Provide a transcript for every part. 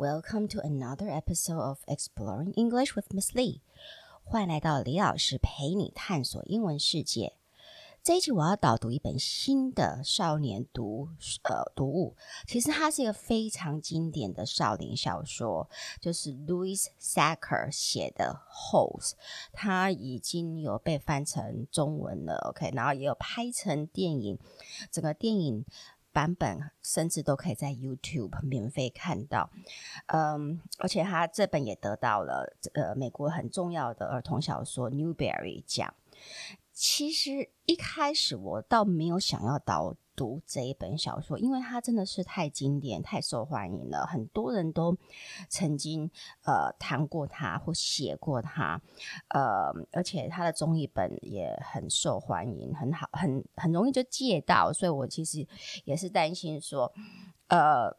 Welcome to another episode of Exploring English with Miss Lee。欢迎来到李老师陪你探索英文世界。这一集我要导读一本新的少年读呃读物，其实它是一个非常经典的少年小说，就是 Louis Sachar 写的《Holes》，它已经有被翻成中文了，OK，然后也有拍成电影，整个电影。版本甚至都可以在 YouTube 免费看到，嗯，而且他这本也得到了呃美国很重要的儿童小说 Newbery 奖。其实一开始我倒没有想要导读这一本小说，因为它真的是太经典、太受欢迎了，很多人都曾经呃谈过它或写过它，呃，而且它的中译本也很受欢迎，很好，很很容易就借到，所以我其实也是担心说，呃。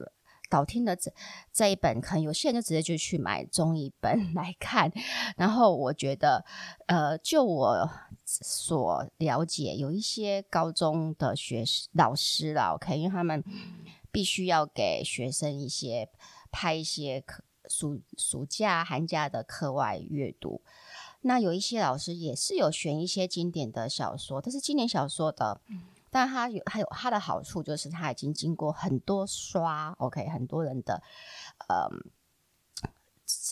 导听的这这一本，可能有些人就直接就去买中译本来看。然后我觉得，呃，就我所了解，有一些高中的学老师啦，OK，因为他们必须要给学生一些拍一些课暑暑假、寒假的课外阅读。那有一些老师也是有选一些经典的小说，但是经典小说的。但它有还有它的好处，就是它已经经过很多刷，OK，很多人的呃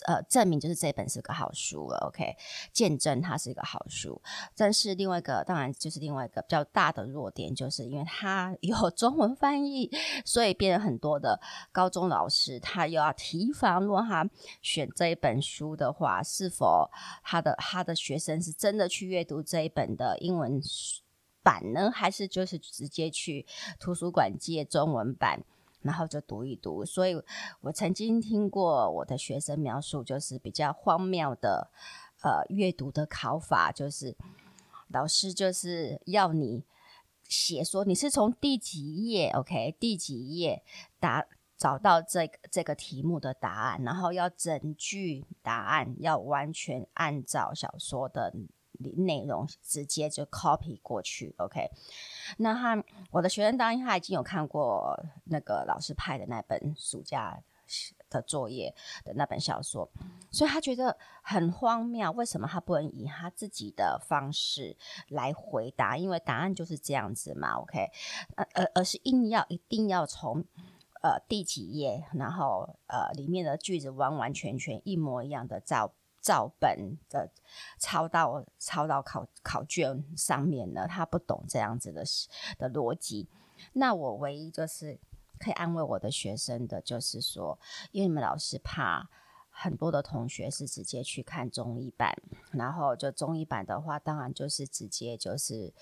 呃证明，就是这本是个好书了，OK，见证它是一个好书。但是另外一个，当然就是另外一个比较大的弱点，就是因为它 有中文翻译，所以变成很多的高中老师他又要提防，如果他选这一本书的话，是否他的他的学生是真的去阅读这一本的英文。版呢，还是就是直接去图书馆借中文版，然后就读一读。所以我曾经听过我的学生描述，就是比较荒谬的呃阅读的考法，就是老师就是要你写说你是从第几页，OK，第几页答找到这个这个题目的答案，然后要整句答案要完全按照小说的。内容直接就 copy 过去，OK。那他我的学生当然他已经有看过那个老师派的那本暑假的作业的那本小说，所以他觉得很荒谬，为什么他不能以他自己的方式来回答？因为答案就是这样子嘛，OK。呃而而是硬要一定要从呃第几页，然后呃里面的句子完完全全一模一样的照。照本的抄到抄到考考卷上面了，他不懂这样子的的逻辑。那我唯一就是可以安慰我的学生的，就是说，因为你们老师怕很多的同学是直接去看中译版，然后就中译版的话，当然就是直接就是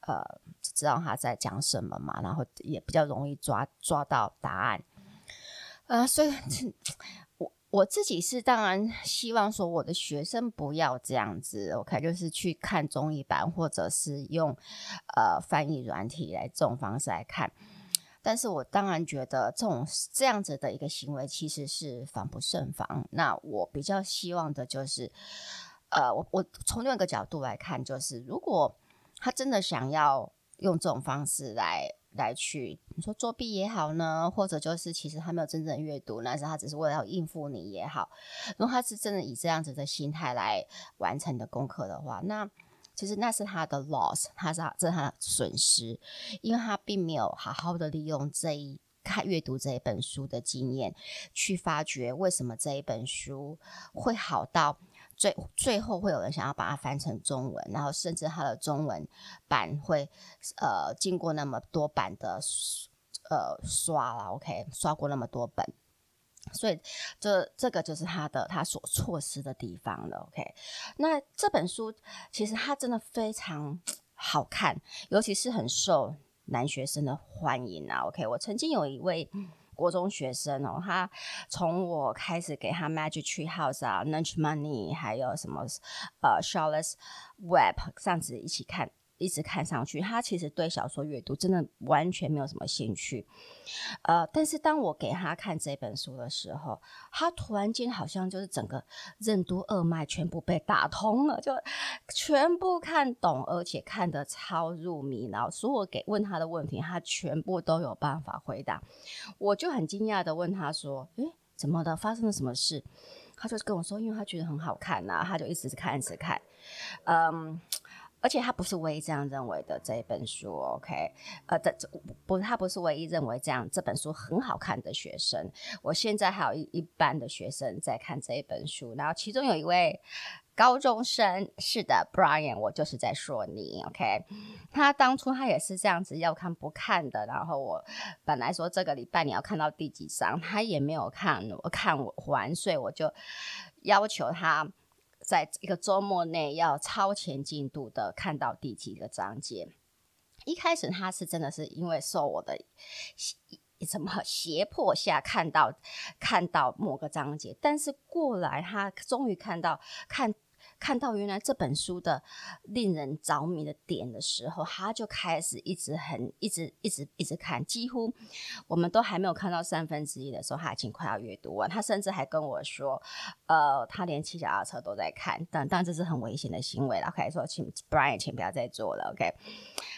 呃知道他在讲什么嘛，然后也比较容易抓抓到答案。呃，所以 我。自己是当然希望说我的学生不要这样子，OK，就是去看中译版，或者是用呃翻译软体来这种方式来看。但是我当然觉得这种这样子的一个行为其实是防不胜防。那我比较希望的就是，呃，我我从另一个角度来看，就是如果他真的想要用这种方式来。来去，你说作弊也好呢，或者就是其实他没有真正阅读，但是他只是为了要应付你也好。如果他是真的以这样子的心态来完成你的功课的话，那其实那是他的 loss，他是这是他的损失，因为他并没有好好的利用这一看阅读这一本书的经验，去发掘为什么这一本书会好到。最最后会有人想要把它翻成中文，然后甚至它的中文版会呃经过那么多版的呃刷了，OK，刷过那么多本，所以这这个就是他的他所错失的地方了，OK。那这本书其实它真的非常好看，尤其是很受男学生的欢迎啊，OK。我曾经有一位。国中学生哦，他从我开始给他 Magic Tree House 啊，Lunch Money，还有什么呃 Charlotte's Web 这样子一起看。一直看上去，他其实对小说阅读真的完全没有什么兴趣。呃，但是当我给他看这本书的时候，他突然间好像就是整个任督二脉全部被打通了，就全部看懂，而且看得超入迷。然后所有给问他的问题，他全部都有办法回答。我就很惊讶的问他说：“诶，怎么的？发生了什么事？他就跟我说，因为他觉得很好看呐、他就一直看，一直看。嗯，而且他不是唯一这样认为的这一本书。OK，呃，这不，他不是唯一认为这样这本书很好看的学生。我现在还有一一班的学生在看这一本书，然后其中有一位。高中生是的，Brian，我就是在说你，OK？他当初他也是这样子要看不看的，然后我本来说这个礼拜你要看到第几章，他也没有看，我看完，所以我就要求他在一个周末内要超前进度的看到第几个章节。一开始他是真的是因为受我的。什么胁迫下看到看到某个章节，但是过来他终于看到看。看到原来这本书的令人着迷的点的时候，他就开始一直很一直一直一直看，几乎我们都还没有看到三分之一的时候，他已经快要阅读完。他甚至还跟我说，呃，他连骑脚踏车都在看，但但这是很危险的行为了。OK，说请 Brian，请不要再做了。OK，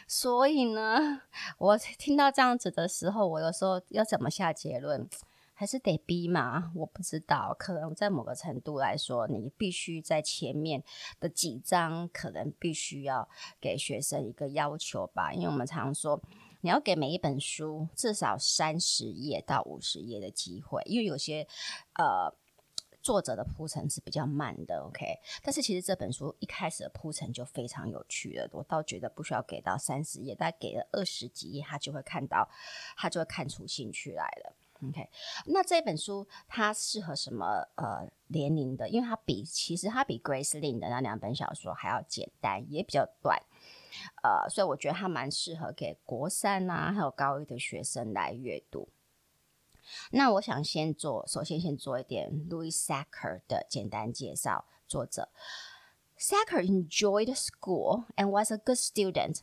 所以呢，我听到这样子的时候，我有时候要怎么下结论？还是得逼嘛？我不知道，可能在某个程度来说，你必须在前面的几章，可能必须要给学生一个要求吧。因为我们常说，你要给每一本书至少三十页到五十页的机会，因为有些呃作者的铺陈是比较慢的，OK。但是其实这本书一开始的铺陈就非常有趣了，我倒觉得不需要给到三十页，大概给了二十几页，他就会看到，他就会看出兴趣来了。OK，那这本书它适合什么呃年龄的？因为它比其实它比 Grace Lin 的那两本小说还要简单，也比较短，呃，所以我觉得它蛮适合给国三啊还有高一的学生来阅读。那我想先做，首先先做一点 Louis Sacher 的简单介绍。作者 Sacher enjoyed school and was a good student,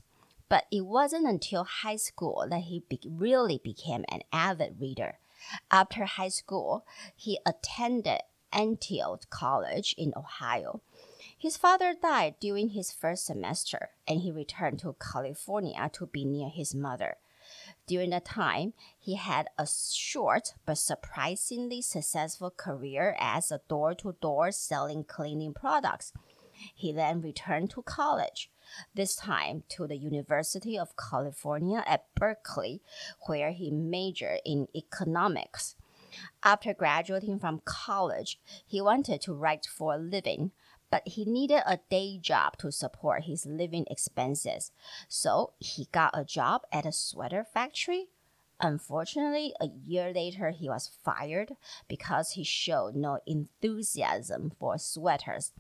but it wasn't until high school that he be really became an avid reader. After high school, he attended Antioch College in Ohio. His father died during his first semester, and he returned to California to be near his mother. During that time, he had a short but surprisingly successful career as a door to door selling cleaning products. He then returned to college this time to the University of California at Berkeley, where he majored in economics. After graduating from college, he wanted to write for a living, but he needed a day job to support his living expenses. So he got a job at a sweater factory. Unfortunately, a year later, he was fired because he showed no enthusiasm for sweaters.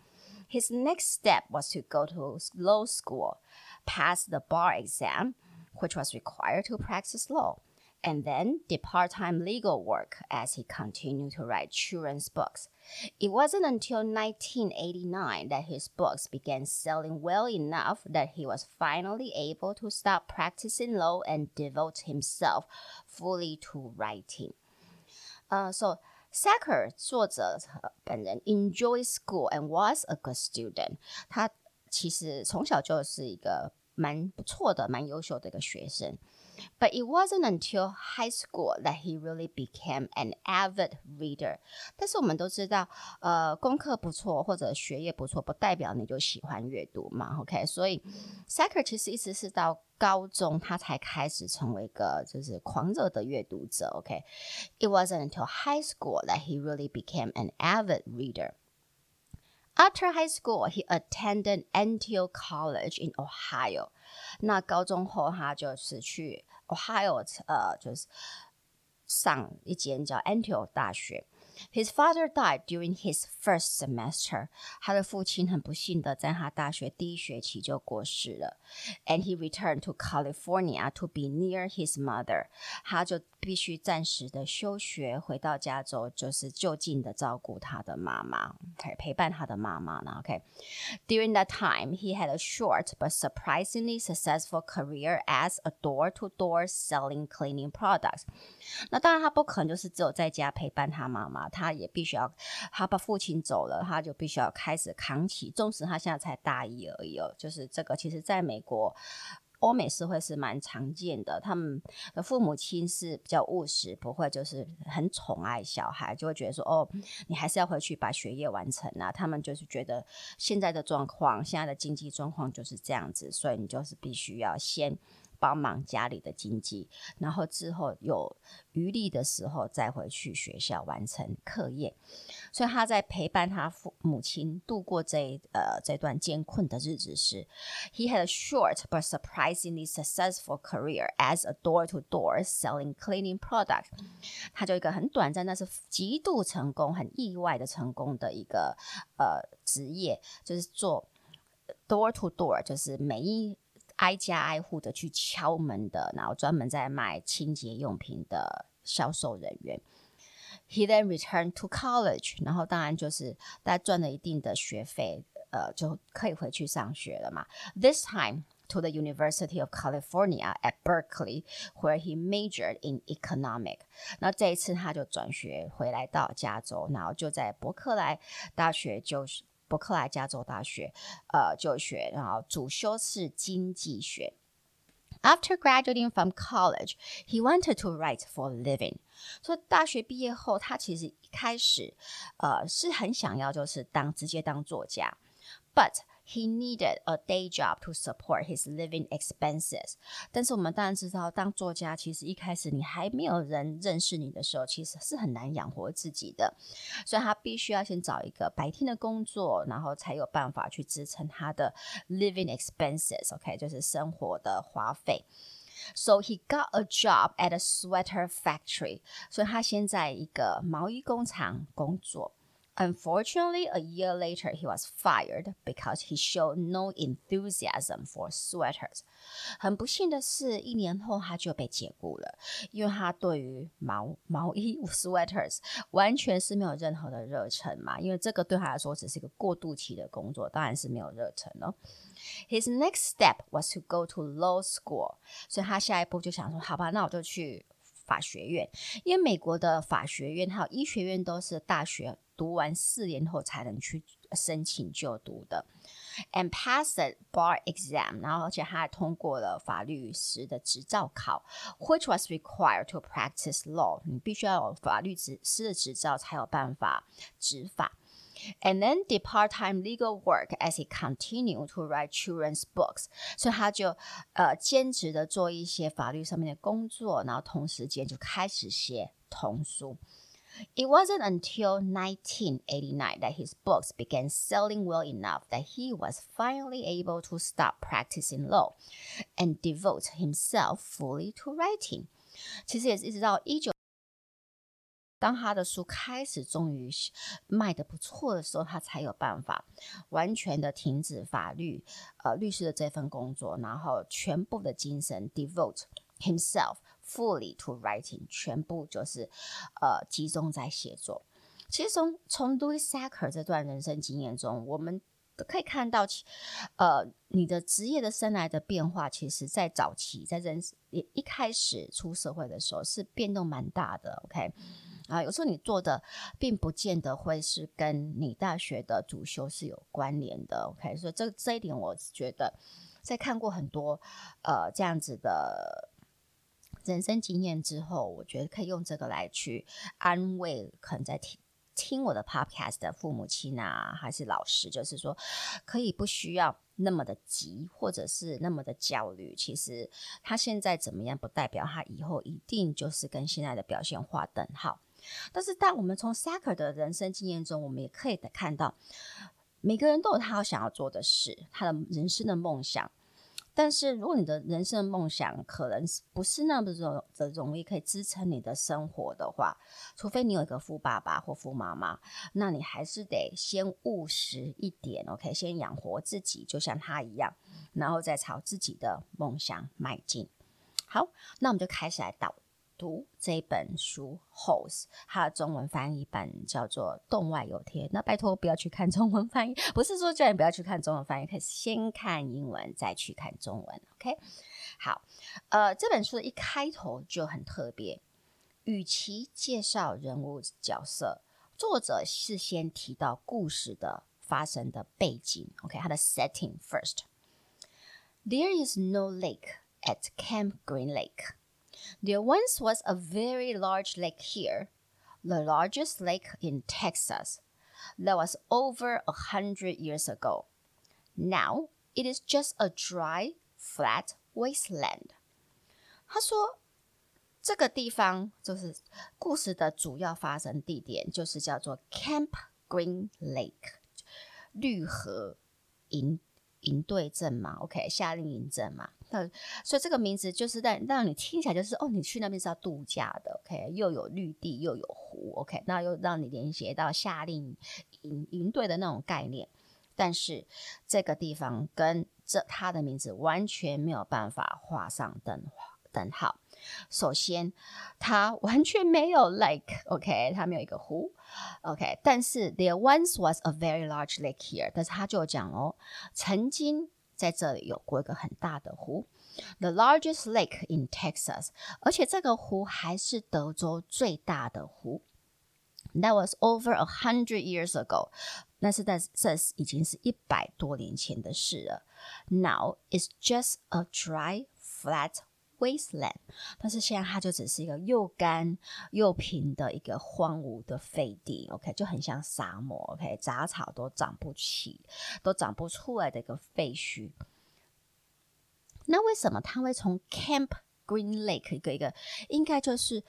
His next step was to go to law school, pass the bar exam, which was required to practice law, and then did part-time legal work as he continued to write children's books. It wasn't until 1989 that his books began selling well enough that he was finally able to stop practicing law and devote himself fully to writing. Uh, so Sacher 作者本人 enjoy school and was a good student。他其实从小就是一个蛮不错的、蛮优秀的一个学生。But it wasn't until high school that he really became an avid reader。但是我们都知道，呃，功课不错或者学业不错，不代表你就喜欢阅读嘛。OK，所以 Sachar 其实一直是到高中他才开始成为一个就是狂热的阅读者。OK，it wasn't until high school that he really became an avid reader。After high school, he attended Antioch College in Ohio。那高中后，他就是去 Ohio，呃，就是上一间叫 Antioch 大学。His father died during his first semester。他的父亲很不幸的在他大学第一学期就过世了。And he returned to California to be near his mother。他就必须暂时的休学，回到加州，就是就近的照顾他的妈妈，OK，陪伴他的妈妈呢，OK。During that time, he had a short but surprisingly successful career as a door-to-door selling cleaning products。那当然，他不可能就是只有在家陪伴他妈妈， 他也必须要，他把父亲走了，他就必须要开始扛起。纵使他现在才大一而已哦，就是这个，其实在美国。欧美社会是蛮常见的，他们的父母亲是比较务实，不会就是很宠爱小孩，就会觉得说哦，你还是要回去把学业完成啊。他们就是觉得现在的状况，现在的经济状况就是这样子，所以你就是必须要先。帮忙家里的经济，然后之后有余力的时候再回去学校完成课业。所以他在陪伴他父母亲度过这呃这段艰困的日子时，He had a short but surprisingly successful career as a door-to-door selling cleaning product。他就一个很短暂，但是极度成功、很意外的成功的一个呃职业，就是做 door-to-door，就是每一。挨家挨户的去敲门的，然后专门在卖清洁用品的销售人员。He then returned to college，然后当然就是大家赚了一定的学费，呃，就可以回去上学了嘛。This time to the University of California at Berkeley，where he majored in economic。那这一次他就转学回来到加州，然后就在伯克莱大学就是。伯克莱加州大学，呃，就学，然后主修是经济学。After graduating from college, he wanted to write for a living. 所以大学毕业后，他其实一开始，呃，是很想要就是当直接当作家，but He needed a day job to support his living expenses。但是我们当然知道，当作家其实一开始你还没有人认识你的时候，其实是很难养活自己的。所以他必须要先找一个白天的工作，然后才有办法去支撑他的 living expenses。OK，就是生活的花费。So he got a job at a sweater factory。所以他先在一个毛衣工厂工作。Unfortunately, a year later, he was fired because he showed no enthusiasm for sweaters. 很不幸的是，一年后他就被解雇了，因为他对于毛毛衣 sweaters 完全是没有任何的热忱嘛。因为这个对他来说只是一个过渡期的工作，当然是没有热忱了。His next step was to go to law school，所以他下一步就想说：好吧，那我就去 法学院，因为美国的法学院还有医学院都是大学。读完四年后才能去申请就读的，and passed the bar exam，然后而且他还通过了法律师的执照考，which was required to practice law。你必须要有法律执师的执照才有办法执法。And then did part-time legal work as he continued to write children's books。所以他就呃兼职的做一些法律上面的工作，然后同时间就开始写童书。It wasn't until 1989 that his books began selling well enough that he was finally able to stop practicing law and devote himself fully to writing. 其实也是一直到一九， 当他的书开始终于卖得不错的时候，他才有办法完全的停止法律呃律师的这份工作，然后全部的精神 devote himself。Fully to writing，全部就是呃集中在写作。其实从从 Louis Sacker 这段人生经验中，我们可以看到，其呃，你的职业的生涯的变化，其实在早期在人一一开始出社会的时候是变动蛮大的。OK，啊，有时候你做的并不见得会是跟你大学的主修是有关联的。OK，所以这这一点我觉得在看过很多呃这样子的。人生经验之后，我觉得可以用这个来去安慰可能在听听我的 podcast 的父母亲啊，还是老师，就是说可以不需要那么的急，或者是那么的焦虑。其实他现在怎么样，不代表他以后一定就是跟现在的表现划等号。但是，在我们从 Sachar 的人生经验中，我们也可以看到，每个人都有他想要做的事，他的人生的梦想。但是，如果你的人生梦想可能不是那么容的容易可以支撑你的生活的话，除非你有一个富爸爸或富妈妈，那你还是得先务实一点，OK，先养活自己，就像他一样，然后再朝自己的梦想迈进。好，那我们就开始来导。读这本书《Holes》，它的中文翻译版叫做《洞外有天》。那拜托不要去看中文翻译，不是说叫你不要去看中文翻译，可以先看英文再去看中文。OK，好，呃，这本书的一开头就很特别，与其介绍人物角色，作者事先提到故事的发生的背景。OK，它的 setting first。There is no lake at Camp Green Lake. There once was a very large lake here, the largest lake in Texas. That was over a hundred years ago. Now it is just a dry, flat wasteland. 他说。这个地方就是故事的主要发生地点，就是叫做 Camp Green Lake 绿河营营队镇嘛，OK 夏令营镇嘛。 那所以这个名字就是让让你听起来就是哦，你去那边是要度假的，OK 又有绿地又有湖，OK 那又让你联想到夏令营营队的那种概念。但是这个地方跟这它的名字完全没有办法画上等等号。首先，它完全没有 lake，OK，它没有一个湖，OK。但是 there once was a very large lake here，但是他就讲哦，曾经在这里有过一个很大的湖，the largest lake in Texas，而且这个湖还是德州最大的湖。That was over a hundred years ago，那是在这已经是一百多年前的事了。Now it's just a dry, flat wasteland，但是现在它就只是一个又干又平的一个荒芜的废地，OK，就很像沙漠，OK，杂草都长不起，都长不出来的一个废墟。那为什么它会从 Camp Green Lake 一个一个应该就是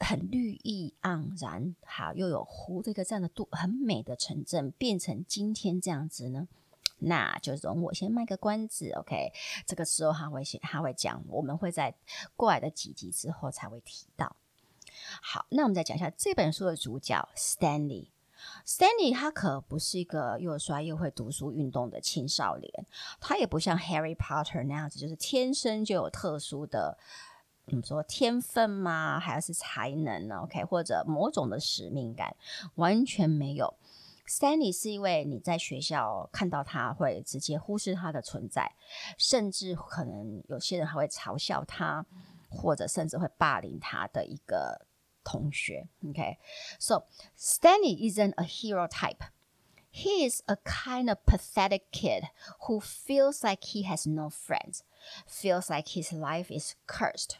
很绿意盎然，好又有湖的一个这样的度很美的城镇，变成今天这样子呢？那就容我先卖个关子，OK？这个时候他会先他会讲，我们会在过来的几集之后才会提到。好，那我们再讲一下这本书的主角 Stanley。Stanley 他可不是一个又帅又会读书运动的青少年，他也不像 Harry Potter 那样子，就是天生就有特殊的，嗯，说天分吗？还是才能呢？OK？或者某种的使命感，完全没有。Stanley 是一位你在学校看到他会直接忽视他的存在，甚至可能有些人还会嘲笑他，或者甚至会霸凌他的一个同学。OK，so Stanley isn't a hero type. He is a kind of pathetic kid who feels like he has no friends, feels like his life is cursed.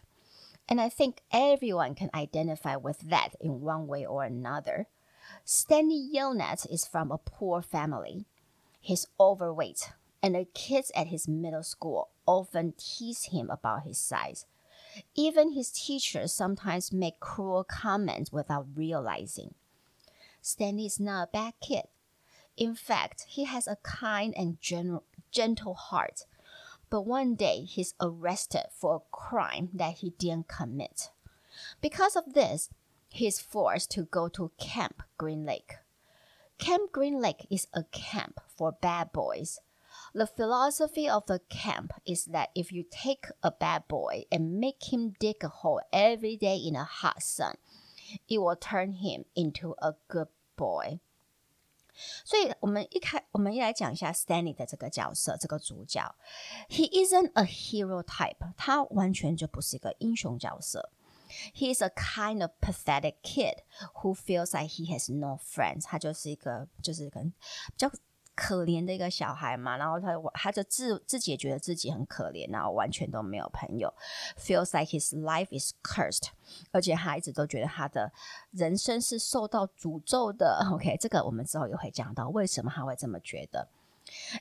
And I think everyone can identify with that in one way or another. Stanley Yelnats is from a poor family. He's overweight, and the kids at his middle school often tease him about his size. Even his teachers sometimes make cruel comments without realizing. Stanley is not a bad kid. In fact, he has a kind and gentle heart. But one day he's arrested for a crime that he didn't commit. Because of this, he's forced to go to Camp Green Lake. Camp Green Lake is a camp for bad boys. The philosophy of the camp is that if you take a bad boy and make him dig a hole every day in the hot sun, it will turn him into a good boy. 所以，我们一开，我们一来讲一下 Stanley 的这个角色，这个主角。He isn't a hero type，他完全就不是一个英雄角色。 He is a kind of pathetic kid who feels like he has no friends。他就是一个，就是可能比较可怜的一个小孩嘛。然后他，他就自自己也觉得自己很可怜，然后完全都没有朋友。Feels like his life is cursed，而且他一直都觉得他的人生是受到诅咒的。OK，这个我们之后也会讲到为什么他会这么觉得。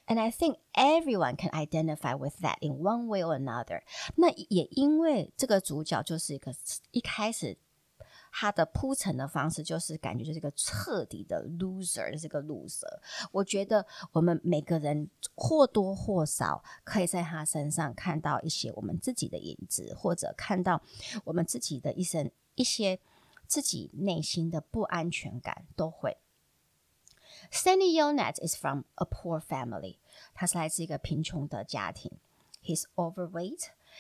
And I think everyone can identify with that in one way or another。那也因为这个主角就是一个一开始他的铺陈的方式，就是感觉就是一个彻底的 loser，就是个 loser。我觉得我们每个人或多或少可以在他身上看到一些我们自己的影子，或者看到我们自己的一生一些自己内心的不安全感都会。Stanley Yelnats is from a poor family. 他是来自一个贫穷的家庭。He's overweight,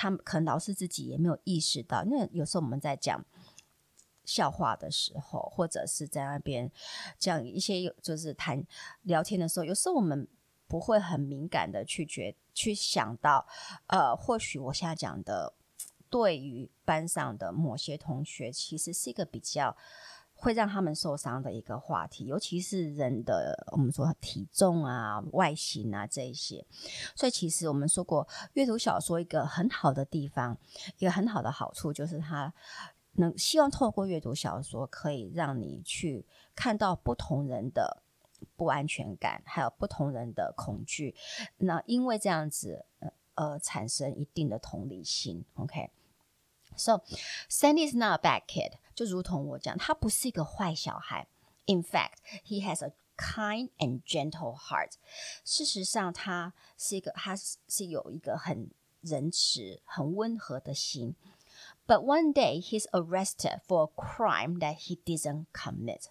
他们可能老师自己也没有意识到，因为有时候我们在讲笑话的时候，或者是在那边讲一些就是谈聊天的时候，有时候我们不会很敏感的去觉去想到，呃，或许我现在讲的对于班上的某些同学，其实是一个比较。会让他们受伤的一个话题，尤其是人的我们说体重啊、外形啊这一些。所以其实我们说过，阅读小说一个很好的地方，一个很好的好处就是它能希望透过阅读小说，可以让你去看到不同人的不安全感，还有不同人的恐惧。那因为这样子，呃，产生一定的同理心。OK。So, Sandy is not a bad kid. 就如同我讲，他不是一个坏小孩。In fact, he has a kind and gentle heart. 事实上，他是一个，他是有一个很仁慈、很温和的心。But one day, he's arrested for a crime that he didn't commit.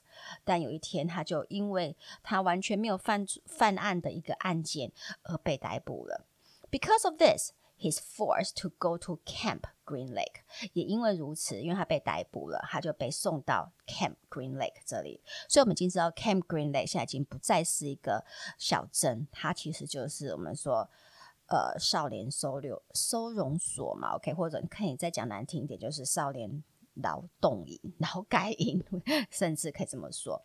但有一天，他就因为他完全没有犯犯案的一个案件而被逮捕了。Because of this, he's forced to go to Camp Green Lake，也因为如此，因为他被逮捕了，他就被送到 Camp Green Lake 这里。所以，我们已经知道 Camp Green Lake 现在已经不再是一个小镇，它其实就是我们说，呃，少年收留收容所嘛。OK，或者你可以再讲难听一点，就是少年。劳动营、劳改营，甚至可以这么说。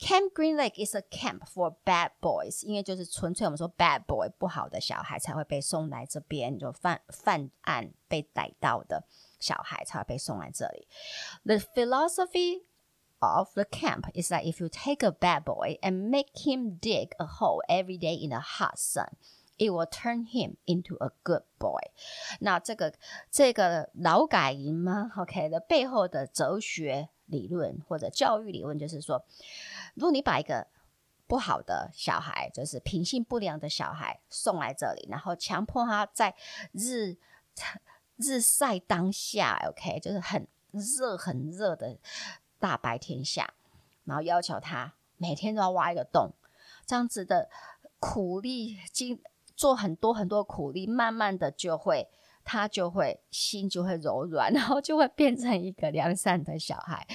Camp Green Lake is a camp for bad boys，因为就是纯粹我们说 bad boy 不好的小孩才会被送来这边，就犯犯案被逮到的小孩才会被送来这里。The philosophy of the camp is that if you take a bad boy and make him dig a hole every day in the hot sun。 It will turn him into a good boy。那这个这个劳改营吗？OK 的背后的哲学理论或者教育理论就是说，如果你把一个不好的小孩，就是品性不良的小孩送来这里，然后强迫他在日日晒当下，OK，就是很热很热的大白天下，然后要求他每天都要挖一个洞，这样子的苦力经。做很多很多苦力，慢慢的就会，他就会心就会柔软，然后就会变成一个良善的小孩。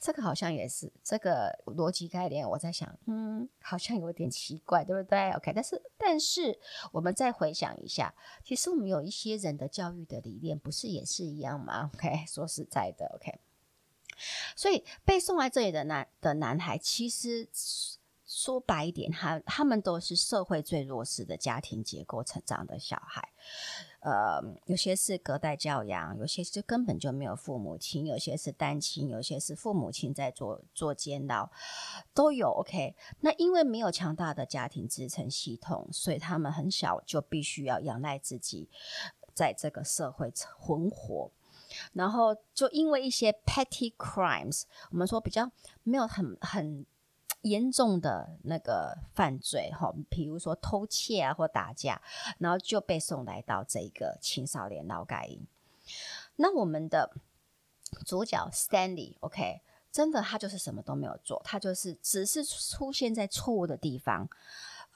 这个好像也是这个逻辑概念。我在想，嗯，好像有点奇怪，对不对？OK，但是但是我们再回想一下，其实我们有一些人的教育的理念，不是也是一样吗？OK，说实在的，OK，所以被送来这里的男的男孩，其实。说白一点，他他们都是社会最弱势的家庭结构成长的小孩，呃，有些是隔代教养，有些是根本就没有父母亲，有些是单亲，有些是父母亲在做做监牢，都有。OK，那因为没有强大的家庭支撑系统，所以他们很小就必须要仰赖自己，在这个社会存活，然后就因为一些 petty crimes，我们说比较没有很很。严重的那个犯罪，哈，比如说偷窃啊或打架，然后就被送来到这个青少年劳改营。那我们的主角 Stanley，OK，真的他就是什么都没有做，他就是只是出现在错误的地方，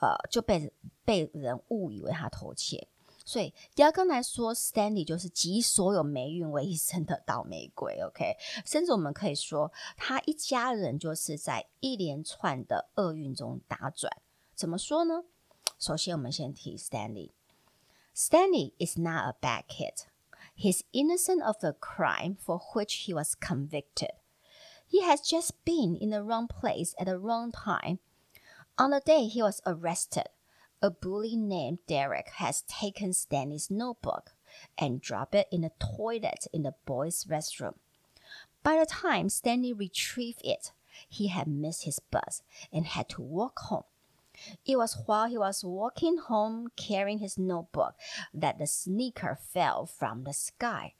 呃，就被被人误以为他偷窃。所以，第二个来说，Stanley 就是集所有霉运为一身的倒霉鬼。OK，甚至我们可以说，他一家人就是在一连串的厄运中打转。怎么说呢？首先，我们先提 Stanley。Stanley is not a bad kid. He's innocent of the crime for which he was convicted. He has just been in the wrong place at the wrong time. On the day he was arrested. a bully named Derek has taken Stanley's notebook and dropped it in the toilet in the boys' restroom. By the time Stanley retrieved it, he had missed his bus and had to walk home. It was while he was walking home carrying his notebook that the sneaker fell from the sky.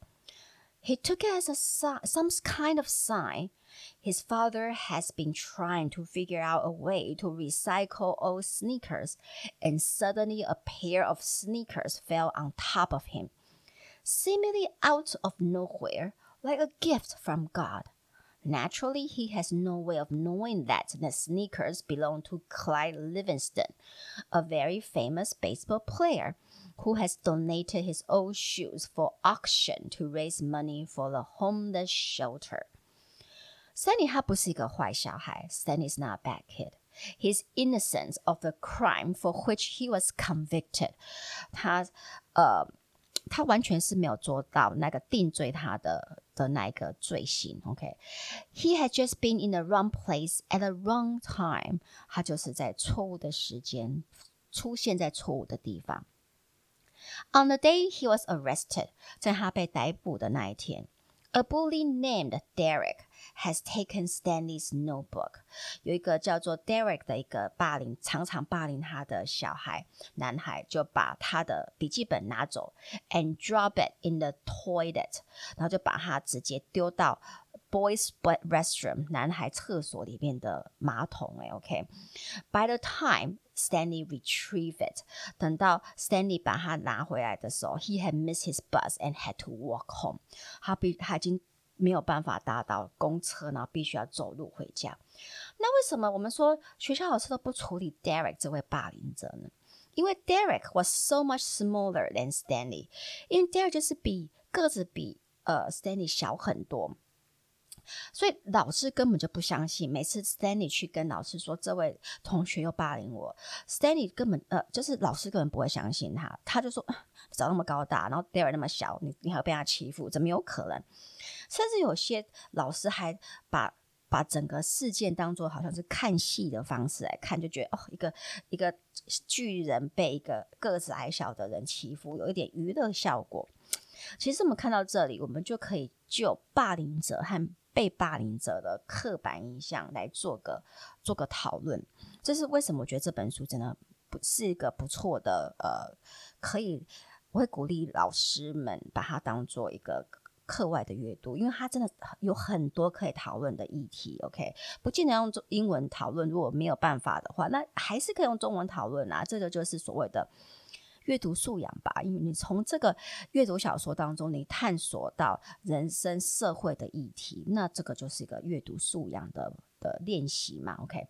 He took it as a some kind of sign his father has been trying to figure out a way to recycle old sneakers, and suddenly a pair of sneakers fell on top of him, seemingly out of nowhere, like a gift from God. Naturally, he has no way of knowing that the sneakers belong to Clyde Livingston, a very famous baseball player who has donated his old shoes for auction to raise money for the homeless shelter. Stanley 他不是一个坏小孩，Stanley is not a bad kid. He's innocent of the crime for which he was convicted. 他呃，他完全是没有做到那个定罪他的的那个罪行。OK，he、okay? had just been in the wrong place at the wrong time. 他就是在错误的时间出现在错误的地方。On the day he was arrested，在他被逮捕的那一天，a bully named Derek。 Has taken Stanley's notebook，有一个叫做 Derek 的一个霸凌，常常霸凌他的小孩男孩，就把他的笔记本拿走，and drop it in the toilet，然后就把他直接丢到 boys' restroom 男孩厕所里面的马桶。哎，OK，by the time Stanley retrieve it，等到 Stanley 把他拿回来的时候，he had missed his bus and had to walk home，他比他已经。 没有办法搭到公车，然后必须要走路回家。那为什么我们说学校老师都不处理 Derek 这位霸凌者呢？因为 Derek was so much smaller than Stanley，因为 Derek 就是比个子比呃 Stanley 小很多。所以老师根本就不相信，每次 Stanley 去跟老师说这位同学又霸凌我，Stanley 根本呃就是老师根本不会相信他，他就说长那么高大，然后 Derek 那么小，你你还要被他欺负，怎么有可能？甚至有些老师还把把整个事件当做好像是看戏的方式来看，就觉得哦，一个一个巨人被一个个子矮小的人欺负，有一点娱乐效果。其实我们看到这里，我们就可以就霸凌者和被霸凌者的刻板印象来做个做个讨论，这是为什么？我觉得这本书真的不是一个不错的，呃，可以我会鼓励老师们把它当做一个课外的阅读，因为它真的有很多可以讨论的议题。OK，不见得用中英文讨论，如果没有办法的话，那还是可以用中文讨论啊。这个就是所谓的。阅读素养吧，因为你从这个阅读小说当中，你探索到人生社会的议题，那这个就是一个阅读素养的的练习嘛。OK，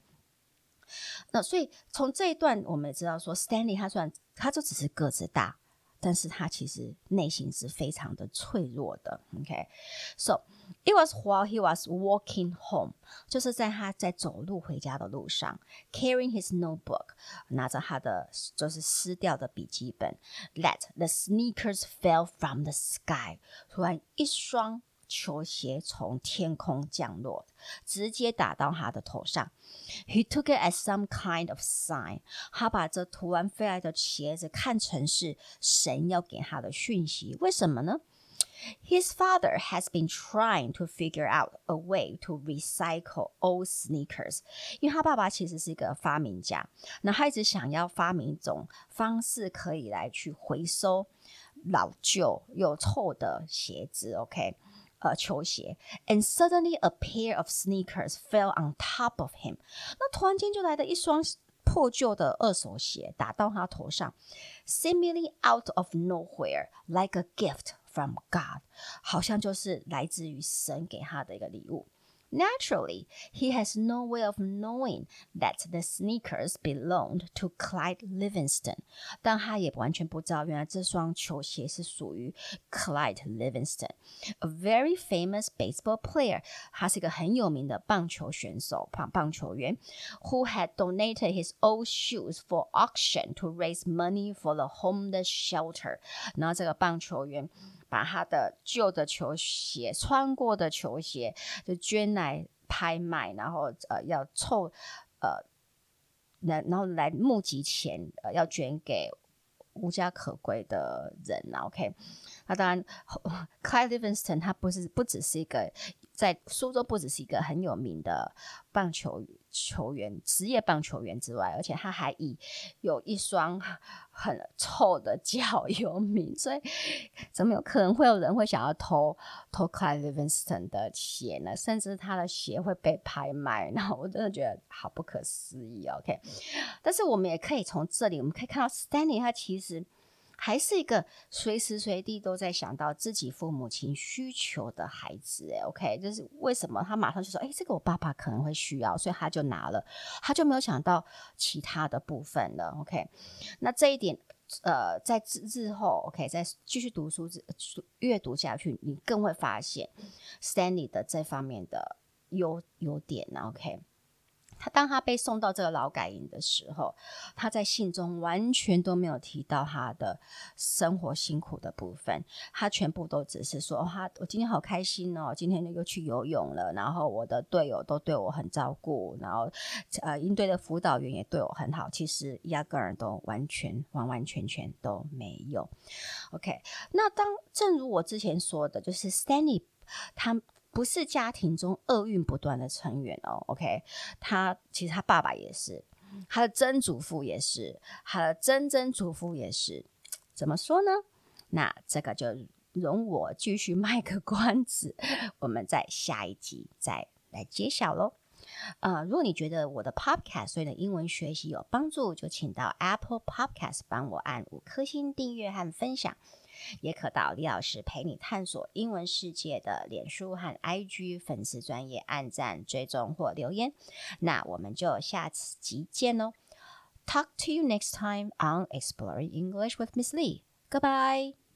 那所以从这一段我们也知道说，Stanley 他虽然他就只是个子大。但是他其实内心是非常的脆弱的。OK，so it was while he was walking home，就是在他在走路回家的路上，carrying his notebook，拿着他的就是撕掉的笔记本，that the sneakers fell from the sky，突然一双。球鞋从天空降落，直接打到他的头上。He took it as some kind of sign。他把这突然飞来的鞋子看成是神要给他的讯息。为什么呢？His father has been trying to figure out a way to recycle old sneakers。因为他爸爸其实是一个发明家，那他一直想要发明一种方式，可以来去回收老旧又臭的鞋子。OK。呃，球鞋，and suddenly a pair of sneakers fell on top of him。那突然间就来的一双破旧的二手鞋打到他头上，seemingly out of nowhere, like a gift from God，好像就是来自于神给他的一个礼物。Naturally, he has no way of knowing that the sneakers belonged to Clyde Livingston。但他也完全不知道，原来这双球鞋是属于 Clyde Livingston，a very famous baseball player。他是一个很有名的棒球选手，棒棒球员，who had donated his old shoes for auction to raise money for the homeless shelter。然后这个棒球员。 把他的旧的球鞋、穿过的球鞋就捐来拍卖，然后呃要凑呃然然后来募集钱，呃要捐给无家可归的人。OK，那当然，Clyde Livingston 他不是不只是一个。在苏州不只是一个很有名的棒球员球员，职业棒球员之外，而且他还以有一双很臭的脚 有名，所以怎么有可能会有人会想要偷偷 Clyde Livingston 的鞋呢？甚至他的鞋会被拍卖，然 后我真的觉得好不可思议。OK，但是我们也可以从这里我们可以看到 Stanley 他其实。还是一个随时随地都在想到自己父母亲需求的孩子，诶 OK，就是为什么他马上就说，诶，这个我爸爸可能会需要，所以他就拿了，他就没有想到其他的部分了，OK。那这一点呃，在之之后，OK，再继续读书之阅读下去，你更会发现 Stanley 的这方面的优优点，OK。他当他被送到这个劳改营的时候，他在信中完全都没有提到他的生活辛苦的部分，他全部都只是说他我今天好开心哦，今天又去游泳了，然后我的队友都对我很照顾，然后呃营队的辅导员也对我很好，其实压根儿都完全完完全全都没有。OK，那当正如我之前说的，就是 Stanley 他。不是家庭中厄运不断的成员哦，OK，他其实他爸爸也是，他的曾祖父也是，他的曾曾祖父也是，怎么说呢？那这个就容我继续卖个关子，我们在下一集再来揭晓喽。呃，如果你觉得我的 Podcast 对你的英文学习有帮助，就请到 Apple Podcast 帮我按五颗星订阅和分享。也可到李老师陪你探索英文世界的脸书和 IG 粉丝专业按赞、追踪或留言。那我们就下次集见喽！Talk to you next time on Exploring English with Miss Lee. Goodbye.